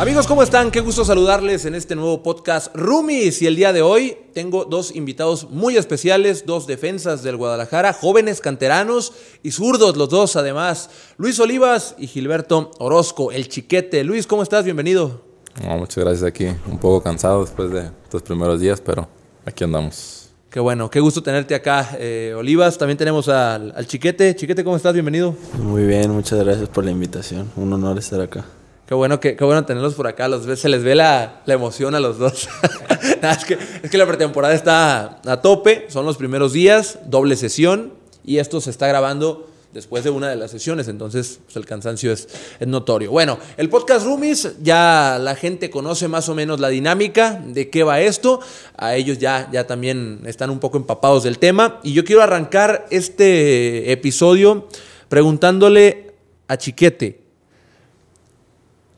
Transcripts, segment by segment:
Amigos, ¿cómo están? Qué gusto saludarles en este nuevo podcast Rumis. Y el día de hoy tengo dos invitados muy especiales, dos defensas del Guadalajara, jóvenes canteranos y zurdos, los dos además. Luis Olivas y Gilberto Orozco, el chiquete. Luis, ¿cómo estás? Bienvenido. muchas gracias aquí. Un poco cansado después de estos primeros días, pero aquí andamos. Qué bueno, qué gusto tenerte acá, eh, Olivas. También tenemos al, al Chiquete. Chiquete, ¿cómo estás? Bienvenido. Muy bien, muchas gracias por la invitación. Un honor estar acá. Qué bueno, que, qué bueno tenerlos por acá. Los, se les ve la, la emoción a los dos. es, que, es que la pretemporada está a tope. Son los primeros días, doble sesión. Y esto se está grabando después de una de las sesiones, entonces pues, el cansancio es, es, notorio. Bueno, el podcast Roomies, ya la gente conoce más o menos la dinámica de qué va esto, a ellos ya, ya también están un poco empapados del tema y yo quiero arrancar este episodio preguntándole a Chiquete,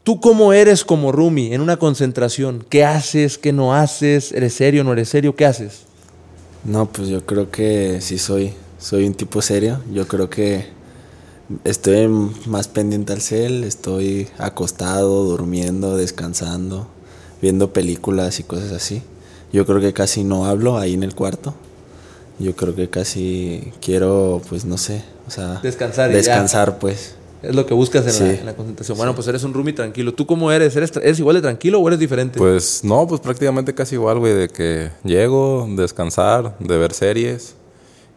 ¿Tú cómo eres como Rumi en una concentración? ¿Qué haces? ¿Qué no haces? ¿Eres serio? ¿No eres serio? ¿Qué haces? No, pues yo creo que sí soy, soy un tipo serio. Yo creo que estoy más pendiente al cel, estoy acostado, durmiendo, descansando, viendo películas y cosas así. Yo creo que casi no hablo ahí en el cuarto. Yo creo que casi quiero, pues no sé, o sea, descansar. descansar, pues. Es lo que buscas en, la, concentración. Bueno, pues eres un roomie tranquilo. ¿Tú cómo eres? ¿Eres, igual de tranquilo o eres diferente? Pues no, pues prácticamente casi igual, güey. De que llego, descansar, de ver series.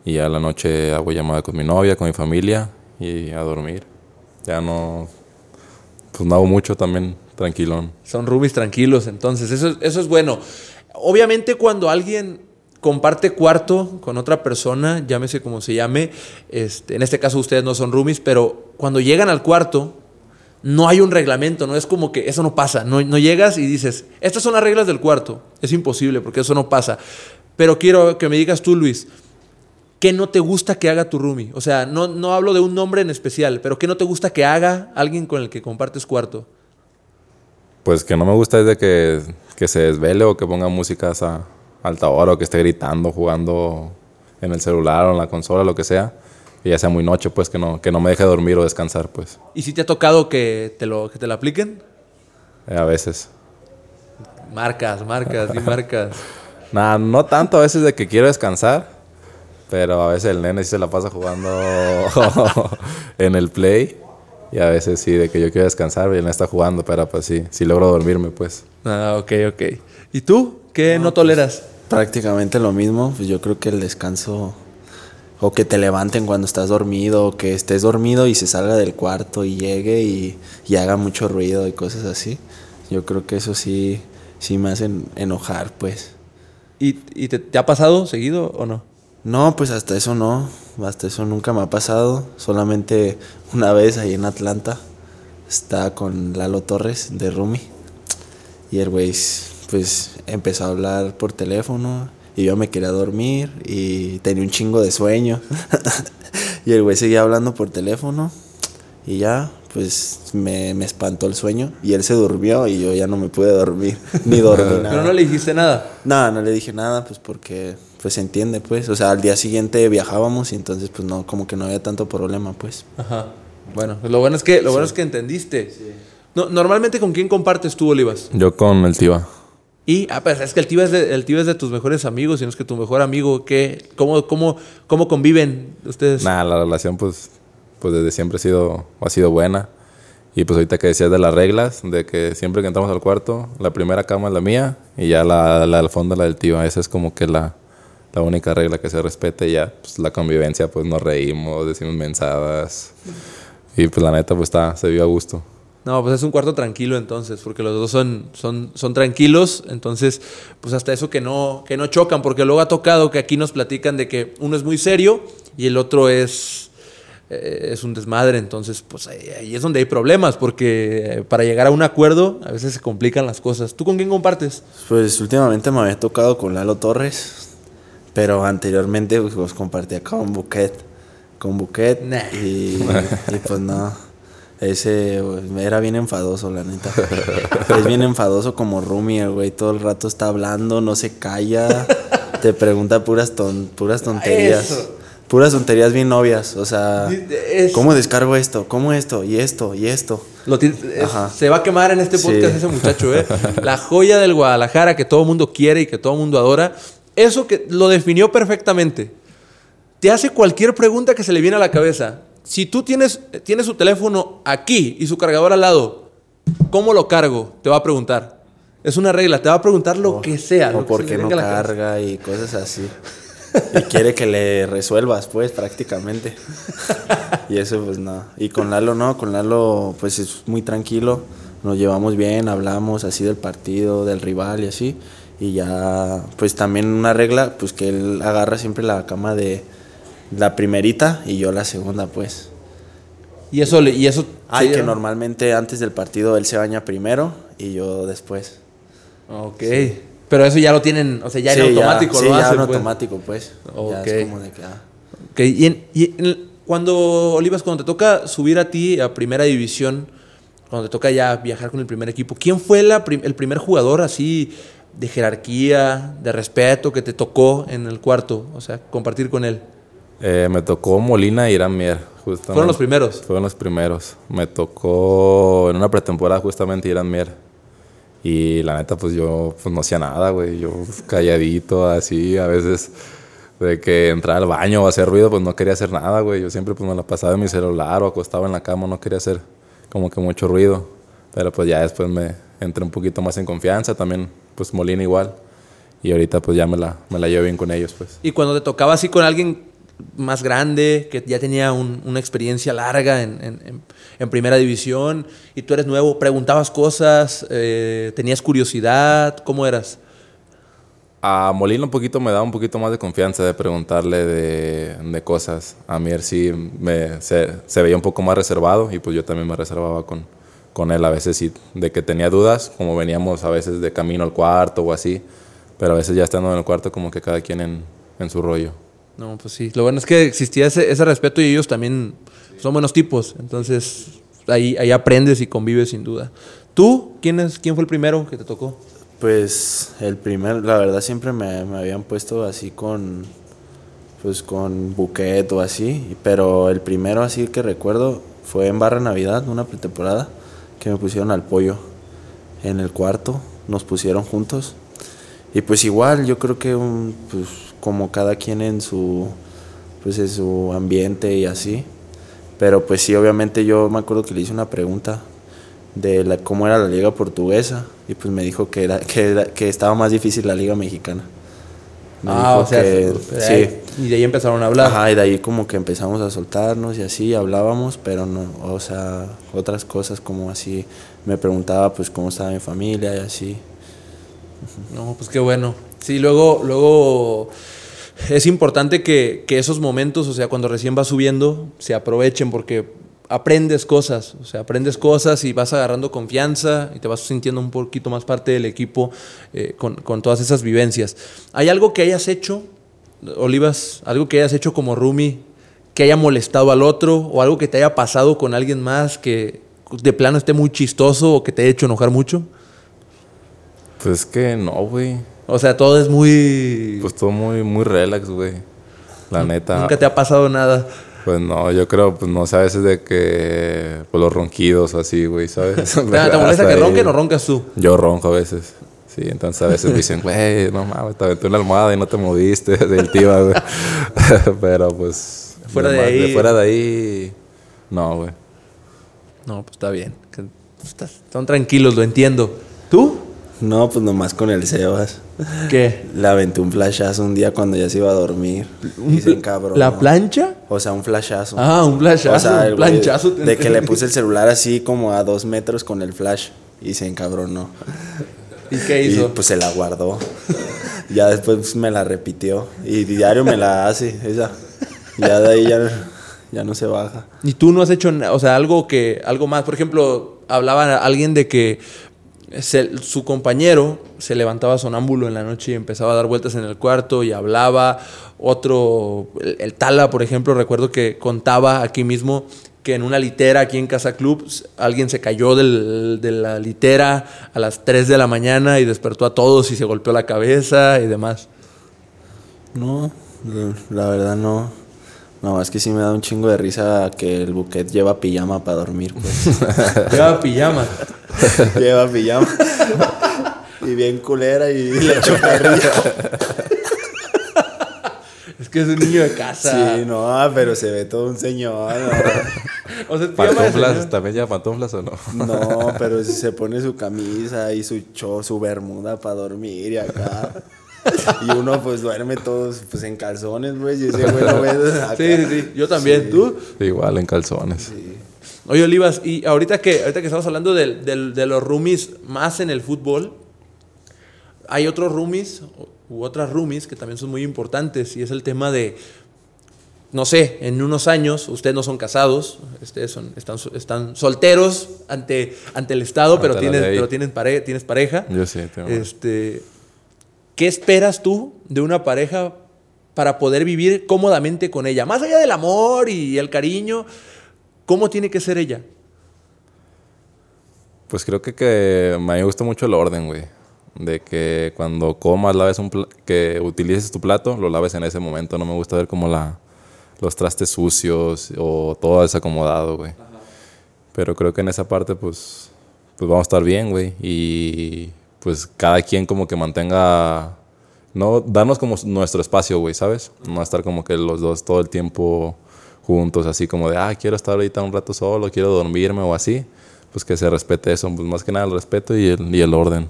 Y a la noche hago llamada con mi novia, con mi familia. Y a dormir. Ya no... Pues no hago mucho también tranquilón. Son roomies tranquilos, entonces. Eso, eso es bueno. Obviamente cuando alguien comparte cuarto con otra persona, llámese como se llame, este, en este caso ustedes no son roomies, pero cuando llegan al cuarto, no hay un reglamento, no es como que eso no pasa, no, no llegas y dices, estas son las reglas del cuarto, es imposible porque eso no pasa. Pero quiero que me digas tú, Luis, ¿qué no te gusta que haga tu roomie? O sea, no, no hablo de un nombre en especial, pero ¿qué no te gusta que haga alguien con el que compartes cuarto? Pues que no me gusta es de que, que se desvele o que ponga música a, alta hora o que esté gritando, jugando en el celular o en la consola, lo que sea. Y ya sea muy noche, pues que no, que no me deje dormir o descansar, pues. ¿Y si te ha tocado que te lo, que te lo apliquen? Eh, a veces. Marcas, marcas y marcas. Nada, no tanto a veces de que quiero descansar, pero a veces el nene sí se la pasa jugando en el play. Y a veces sí, de que yo quiero descansar y él está jugando, pero pues sí, sí logro dormirme, pues. Ah, ok, ok. ¿Y tú? ¿Qué no, pues, toleras? Prácticamente lo mismo. Pues yo creo que el descanso o que te levanten cuando estás dormido, o que estés dormido y se salga del cuarto y llegue y, haga mucho ruido y cosas así. Yo creo que eso sí, sí me hacen enojar, pues. ¿Y, te, te, ha pasado seguido o no? No, pues hasta eso no. Hasta eso nunca me ha pasado. Solamente una vez ahí en Atlanta estaba con Lalo Torres de Rumi. Y el güey pues empezó a hablar por teléfono y yo me quería dormir y tenía un chingo de sueño. y el güey seguía hablando por teléfono y ya, pues me, me, espantó el sueño y él se durmió y yo ya no me pude dormir, ni dormir nada. ¿Pero no le dijiste nada? No, no le dije nada, pues porque pues se entiende, pues. O sea, al día siguiente viajábamos y entonces pues no, como que no había tanto problema, pues. Ajá. Bueno, lo bueno es que, lo bueno es que entendiste. No, normalmente con quién compartes tú, Olivas? Yo con el Tiva. Y, ah, pues es que el tío es de, el tío es de tus mejores amigos, y no es que tu mejor amigo, ¿qué? ¿Cómo, cómo, cómo conviven ustedes? Nada, la relación, pues, pues desde siempre ha sido, ha sido buena. Y pues ahorita que decías de las reglas, de que siempre que entramos al cuarto, la primera cama es la mía y ya la, la del fondo la del tío. Esa es como que la, la única regla que se respete. Ya, pues la convivencia, pues nos reímos, decimos mensadas. Y pues la neta, pues está, se vio a gusto. No, pues es un cuarto tranquilo entonces, porque los dos son, son, son tranquilos, entonces pues hasta eso que no, que no chocan, porque luego ha tocado que aquí nos platican de que uno es muy serio y el otro es, eh, es un desmadre, entonces pues ahí, es donde hay problemas, porque para llegar a un acuerdo a veces se complican las cosas. ¿Tú con quién compartes? Pues últimamente me había tocado con Lalo Torres, pero anteriormente pues, compartía con Buquet, con Buquet y pues no. Ese era bien enfadoso, la neta. es bien enfadoso como Rumi, el güey. Todo el rato está hablando, no se calla. te pregunta puras, ton, puras tonterías. puras tonterías bien novias. O sea, Es- ¿cómo descargo esto? ¿Cómo esto? Y esto, y esto. Lo es- se va a quemar en este Sí. podcast ese muchacho, ¿eh? La joya del Guadalajara que todo el mundo quiere y que todo el mundo adora. Eso que lo definió perfectamente. Te hace cualquier pregunta que se le viene a la cabeza. Si tú tienes, tienes su teléfono aquí y su cargador al lado, ¿cómo lo cargo? Te va a preguntar. Es una regla, te va a preguntar lo que sea. O por qué no carga y cosas así. Y quiere que le resuelvas, pues, prácticamente. Y eso, pues, no. Y con Lalo, no. Con Lalo, pues, es muy tranquilo. Nos llevamos bien, hablamos así del partido, del rival y así. Y ya, pues, también una regla, pues, que él agarra siempre la cama de la primerita y yo la segunda, pues. Y eso, y eso Ay, que ¿no? normalmente antes del partido él se baña primero y yo después. Ok. Pero eso ya lo tienen, o sea, ya Sí, en automático sí, lo ya hacen. en pues. automático, pues. Ya Ok. es como de que, ah. Ok, y, en- y en- cuando, Olivas, cuando te toca subir a ti a primera división, cuando te toca ya viajar con el primer equipo, ¿quién fue la prim- el primer jugador así de jerarquía, de respeto que te tocó en el cuarto? O sea, compartir con él. Eh, me tocó Molina y Irán Mier, justamente. Fueron los primeros. Fueron los primeros. Me tocó en una pretemporada justamente Irán Mier. Y la neta, pues yo pues, no hacía nada, güey. Yo pues, calladito, así, a veces de que entraba al baño o hacer ruido, pues no quería hacer nada, güey. Yo siempre pues me la pasaba en mi celular o acostaba en la cama, no quería hacer como que mucho ruido. Pero pues ya después me entré un poquito más en confianza, también pues Molina igual. Y ahorita pues ya me la, me la llevo bien con ellos, pues. Y cuando te tocaba así con alguien más grande, que ya tenía un- una experiencia larga en, primera división, y tú eres nuevo, preguntabas cosas, eh, tenías curiosidad, ¿cómo eras? A Molina un poquito me da un poquito más de confianza de preguntarle de, cosas. A Mier sí me, se, veía un poco más reservado y pues yo también me reservaba con, con él a veces sí, de que tenía dudas, como veníamos a veces de camino al cuarto o así, pero a veces ya estando en el cuarto como que cada quien en, en su rollo. No, pues sí. Lo bueno es que existía ese, ese respeto y ellos también son buenos tipos. Entonces, ahí, ahí aprendes y convives sin duda. ¿Tú? ¿Quién, es, ¿Quién fue el primero que te tocó? Pues el primer, la verdad siempre me, me habían puesto así con, pues con buquet o así, pero el primero así que recuerdo fue en Barra Navidad, una pretemporada, que me pusieron al pollo en el cuarto, nos pusieron juntos. Y pues igual, yo creo que un, pues como cada quien en su, pues en su ambiente y así. Pero pues sí, obviamente yo me acuerdo que le hice una pregunta de la, cómo era la liga portuguesa y pues me dijo que, era, que, era- que estaba más difícil la liga mexicana. Me ah, o sea, que- de sí. ahí- y de ahí empezaron a hablar. Ajá, y de ahí como que empezamos a soltarnos y así hablábamos, pero no, o sea, otras cosas como así, me preguntaba pues cómo estaba mi familia y así. No, pues qué bueno. Sí, luego, luego es importante que, que esos momentos, o sea, cuando recién vas subiendo, se aprovechen porque aprendes cosas, o sea, aprendes cosas y vas agarrando confianza y te vas sintiendo un poquito más parte del equipo eh, con, con todas esas vivencias. ¿Hay algo que hayas hecho, Olivas, algo que hayas hecho como Rumi, que haya molestado al otro o algo que te haya pasado con alguien más que de plano esté muy chistoso o que te haya hecho enojar mucho? Pues que no, güey. O sea, todo es muy... Pues todo muy, muy relax, güey. La neta. Nunca te ha pasado nada. Pues no, yo creo, pues no sé, a veces de que, pues los ronquidos o así, güey, ¿sabes? ¿Te, te molesta que ronquen o roncas tú? Yo ronco a veces. Sí, entonces a veces me dicen, güey, no mames, te aventé una almohada y no te moviste del tío, güey. Pero pues. Fuera de ahí. fuera de ahí. No, güey. No, pues está bien. Pues, Están tranquilos, lo entiendo. ¿Tú? No, pues nomás con el Sebas. ¿Qué? Le aventé un flashazo un día cuando ya se iba a dormir. Y se encabronó. ¿La plancha? O sea, un flashazo. Ah, un flashazo, O sea, un planchazo. De que le puse el celular así como a dos metros con el flash y se encabronó. ¿Y qué Y hizo? pues se la guardó. ya después me la repitió. Y diario me la hace esa. Ya de ahí ya, ya no se baja. ¿Y tú no has hecho, o sea, algo que, algo más? Por ejemplo, hablaba alguien de que su compañero se levantaba sonámbulo en la noche y empezaba a dar vueltas en el cuarto y hablaba. Otro, el, Tala, por ejemplo, recuerdo que contaba aquí mismo que en una litera aquí en Casa Club alguien se cayó del- de la litera a las 3 de la mañana y despertó a todos y se golpeó la cabeza y demás. No, la verdad no. No, es que sí me da un chingo de risa que el buquet lleva pijama para dormir, pues. Lleva pijama. lleva pijama. y bien culera y le echo carrilla. Es que es un niño de casa. Sí, no, pero se ve todo un señor. O sea. ¿También ya pantuflas o no? No, No, pero si se pone su camisa y su cho, su bermuda para dormir y acá. Y uno pues duerme todos pues en calzones, güey. Y ese güey lo ves acá. Sí, sí, sí. Yo también. ¿Tú? Igual en calzones. Oye, Olivas, y ahorita que, ahorita que estamos hablando del- del- de, los roomies más en el fútbol, hay otros roomies u otras roomies que también son muy importantes y es el tema de, no sé, en unos años, ustedes no son casados, ustedes son, están, están solteros ante, ante el Estado, pero, Ante tienes, pero tienen pare- tienes pareja. Yo sí, tengo. Este, ¿Qué esperas tú de una pareja para poder vivir cómodamente con ella? Más allá del amor y el cariño, ¿cómo tiene que ser ella? Pues creo que, que me gusta mucho el orden, güey. De que cuando comas, laves un que utilices tu plato, lo laves en ese momento. No me gusta ver como la, los trastes sucios o todo desacomodado, güey. Pero creo que en esa parte, pues, pues vamos a estar bien, güey. Y pues cada quien como que mantenga... No, darnos como nuestro espacio, güey, ¿sabes? No estar como que los dos todo el tiempo juntos, así como de, ah, quiero estar ahorita un rato solo, quiero dormirme o así. Pues que se respete eso, pues más que nada el respeto y el, y el orden,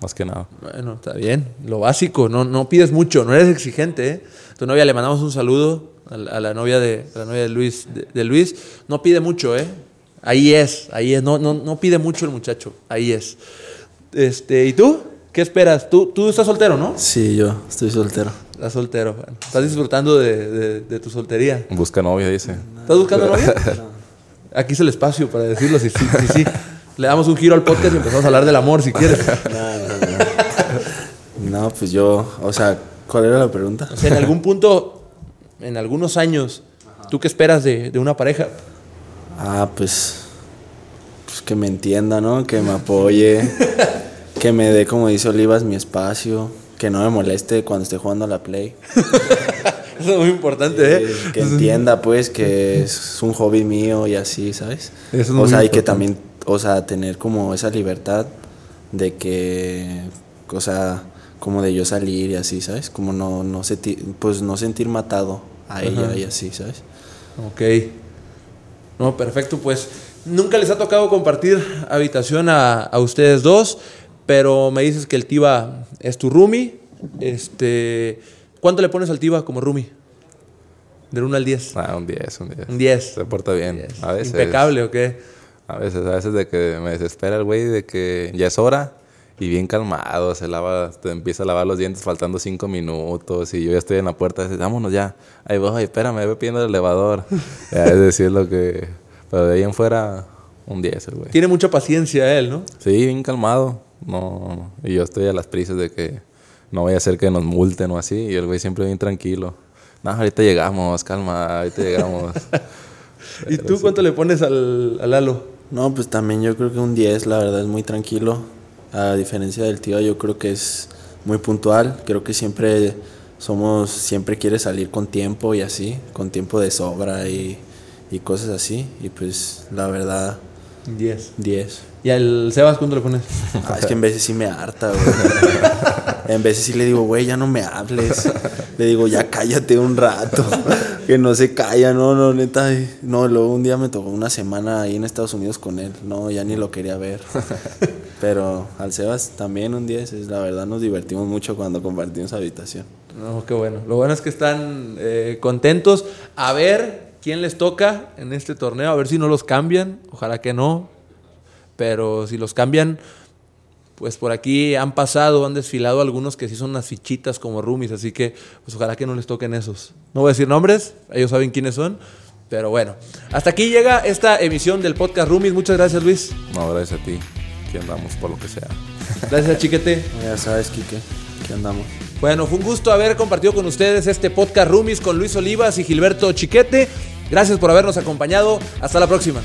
más que nada. Bueno, está bien. Lo básico, no, no pides mucho, no eres exigente. ¿eh? Tu novia le mandamos un saludo a la, novia de la novia de Luis, de Luis. No pide mucho, ¿eh? Ahí es, ahí es. No, no, no pide mucho el muchacho, ahí es. Este, ¿y tú? ¿Qué esperas? Tú, tú estás soltero, ¿no? Sí, yo estoy soltero. Estás soltero. bueno. Estás disfrutando de, de- de tu soltería. Busca novia, dice. ¿Estás buscando novia? Aquí es el espacio para decirlo, si sí, sí, sí. Le damos un giro al podcast y empezamos a hablar del amor, si quieres. No, pues yo, o sea, ¿cuál era la pregunta? O sea, en algún punto, en algunos años, ¿tú qué esperas de, de una pareja? Ah, pues, pues que me entienda, ¿no? Que me apoye, que me dé, como dice Olivas, mi espacio, que no me moleste cuando esté jugando a la Play. Eso es muy importante, ¿eh? Que entienda, pues, que es un hobby mío y así, ¿sabes? Eso es o muy sea, y que también, o sea, tener como esa libertad de que, o sea, como de yo salir y así, ¿sabes? Como no, no senti- pues no sentir matado a ella y así, ¿sabes? Ok. No, perfecto, pues nunca les ha tocado compartir habitación a, a ustedes dos, pero me dices que el Tiva es tu roomie. Este, ¿Cuánto le pones al Tiva como roomie? Del 1 al 10. Ah, un 10, un 10. Un 10. Se porta bien. 10. A veces. Impecable, ¿o qué? A veces, a veces de que me desespera el güey de que ya es hora y bien calmado, se lava, te empieza a lavar los dientes faltando cinco minutos y yo ya estoy en la puerta, dice, vámonos ya, ahí voy, espérame, voy pidiendo el elevador. Es decir, lo que, pero de ahí en fuera, un 10 el güey. Tiene mucha paciencia él, ¿no? Sí, bien calmado, no, y yo estoy a las prisas de que no voy a hacer que nos multen o así, y el güey siempre bien tranquilo. No, ahorita llegamos, calma, ahorita llegamos. ¿Y tú cuánto le pones al, al Lalo? No, pues también yo creo que un 10, la verdad, es muy tranquilo. A diferencia del tío, yo creo que es muy puntual. Creo que siempre somos, siempre quiere salir con tiempo y así, con tiempo de sobra y, y cosas así. Y pues, la verdad, 10. 10. ¿Y al Sebas cuánto le pones? Ah, es que en veces sí me harta, güey. En veces sí le digo, güey, ya no me hables. Le digo, ya cállate un rato. Que no se calla, no, no, neta. No, luego un día me tocó una semana ahí en Estados Unidos con él. No, ya ni lo quería ver. Pero al Sebas también un 10. es- La verdad nos divertimos mucho cuando compartimos habitación. No, qué bueno. Lo bueno es que están eh, contentos. A ver quién les toca en este torneo, a ver si no los cambian. Ojalá que no. Pero si los cambian, pues por aquí han pasado, han desfilado algunos que sí son unas fichitas como roomies. Así que, pues ojalá que no les toquen esos. No voy a decir nombres, ellos saben quiénes son. Pero bueno, hasta aquí llega esta emisión del podcast Roomies. Muchas gracias, Luis. No, gracias a ti, que andamos por lo que sea. Gracias, Chiquete. Ya sabes, Quique, que andamos. Bueno, fue un gusto haber compartido con ustedes este podcast Roomies con Luis Olivas y Gilberto Chiquete. Gracias por habernos acompañado. Hasta la próxima.